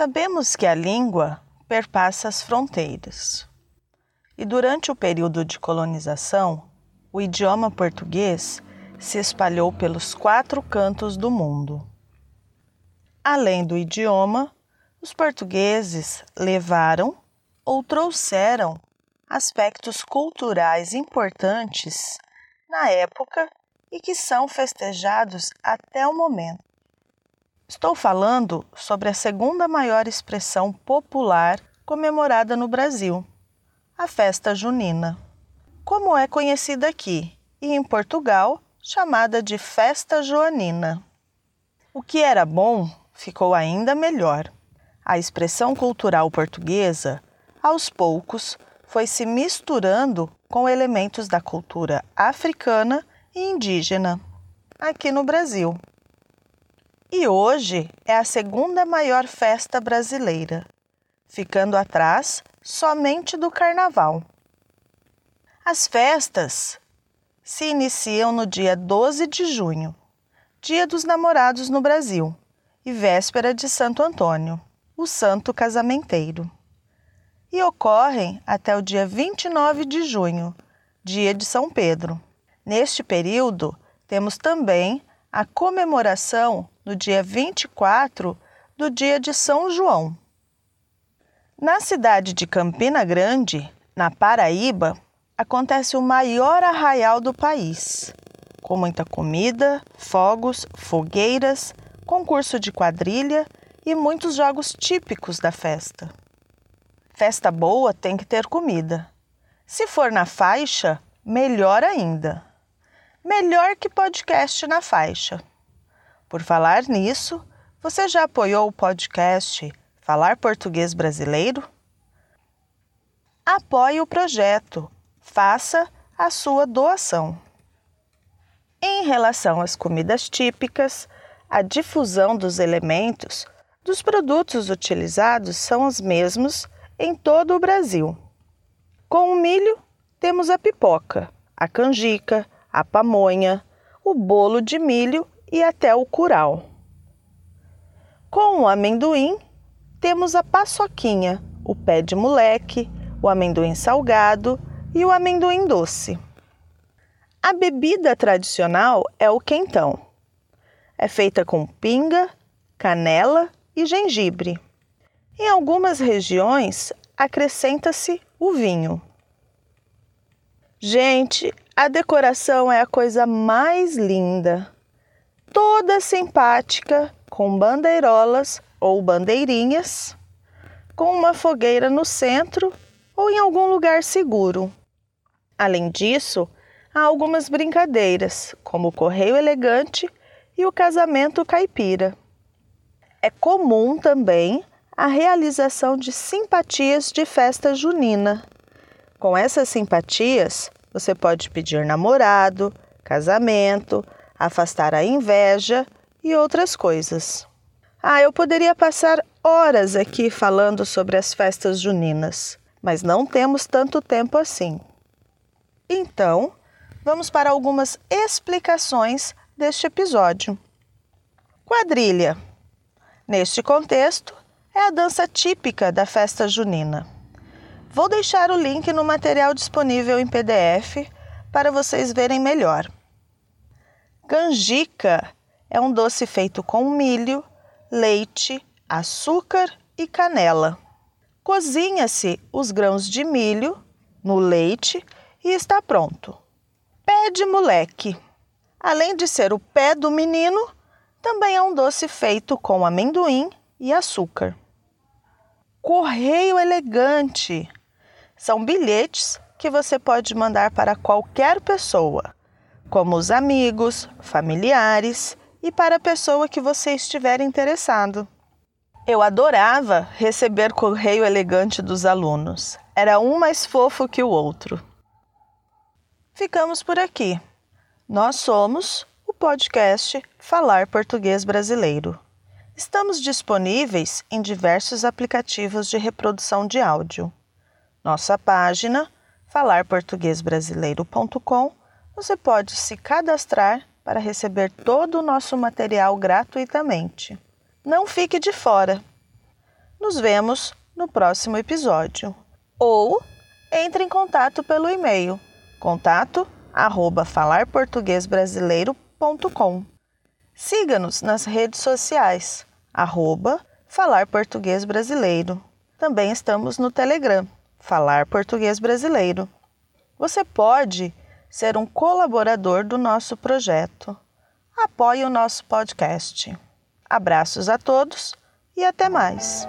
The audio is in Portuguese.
Sabemos que a língua perpassa as fronteiras. E durante o período de colonização, o idioma português se espalhou pelos quatro cantos do mundo. Além do idioma, os portugueses levaram ou trouxeram aspectos culturais importantes na época e que são festejados até o momento. Estou falando sobre a segunda maior expressão popular comemorada no Brasil, a festa junina. Como é conhecida aqui e em Portugal, chamada de Festa Joanina. O que era bom ficou ainda melhor. A expressão cultural portuguesa, aos poucos, foi se misturando com elementos da cultura africana e indígena, aqui no Brasil. E hoje é a segunda maior festa brasileira, ficando atrás somente do Carnaval. As festas se iniciam no dia 12 de junho, Dia dos Namorados no Brasil, e véspera de Santo Antônio, o santo casamenteiro. E ocorrem até o dia 29 de junho, dia de São Pedro. Neste período, temos também a comemoração no dia 24 do dia de São João. Na cidade de Campina Grande, na Paraíba, acontece o maior arraial do país, com muita comida, fogos, fogueiras, concurso de quadrilha e muitos jogos típicos da festa. Festa boa tem que ter comida. Se for na faixa, melhor ainda. Melhor que podcast na faixa. Por falar nisso, você já apoiou o podcast Falar Português Brasileiro? Apoie o projeto faça a sua doação. Em relação às comidas típicas, a difusão dos elementos dos produtos utilizados são os mesmos em todo o Brasil. Com o milho, temos a pipoca, a canjica, a pamonha, o bolo de milho e até o curau. Com o amendoim, temos a paçoquinha, o pé de moleque, o amendoim salgado e o amendoim doce. A bebida tradicional é o quentão. É feita com pinga, canela e gengibre. Em algumas regiões, acrescenta-se o vinho. Gente, a decoração é a coisa mais linda. Toda simpática, com bandeirolas ou bandeirinhas, com uma fogueira no centro ou em algum lugar seguro. Além disso, há algumas brincadeiras, como o correio elegante e o casamento caipira. É comum também a realização de simpatias de festa junina. Com essas simpatias, você pode pedir namorado, casamento, afastar a inveja e outras coisas. Ah, eu poderia passar horas aqui falando sobre as festas juninas, mas não temos tanto tempo assim. Então, vamos para algumas explicações deste episódio. Quadrilha. Neste contexto, é a dança típica da festa junina. Vou deixar o link no material disponível em PDF para vocês verem melhor. Canjica é um doce feito com milho, leite, açúcar e canela. Cozinha-se os grãos de milho no leite e está pronto. Pé de moleque. Além de ser o pé do menino, também é um doce feito com amendoim e açúcar. Correio elegante. São bilhetes que você pode mandar para qualquer pessoa, como os amigos, familiares e para a pessoa que você estiver interessado. Eu adorava receber correio elegante dos alunos. Era um mais fofo que o outro ficamos por aqui. Nós somos o podcast Falar Português Brasileiro. Estamos disponíveis em diversos aplicativos de reprodução de áudio. Nossa página falarportuguesbrasileiro.com você pode se cadastrar para receber todo o nosso material gratuitamente. Não fique de fora. Nos vemos no próximo episódio. Ou entre em contato pelo e-mail contato arroba falarportuguesbrasileiro.com. Siga-nos nas redes sociais, arroba Falar Português Brasileiro. Também estamos no Telegram, Falar Português Brasileiro. Você pode ser um colaborador do nosso projeto. Apoie o nosso podcast. Abraços a todos e até mais!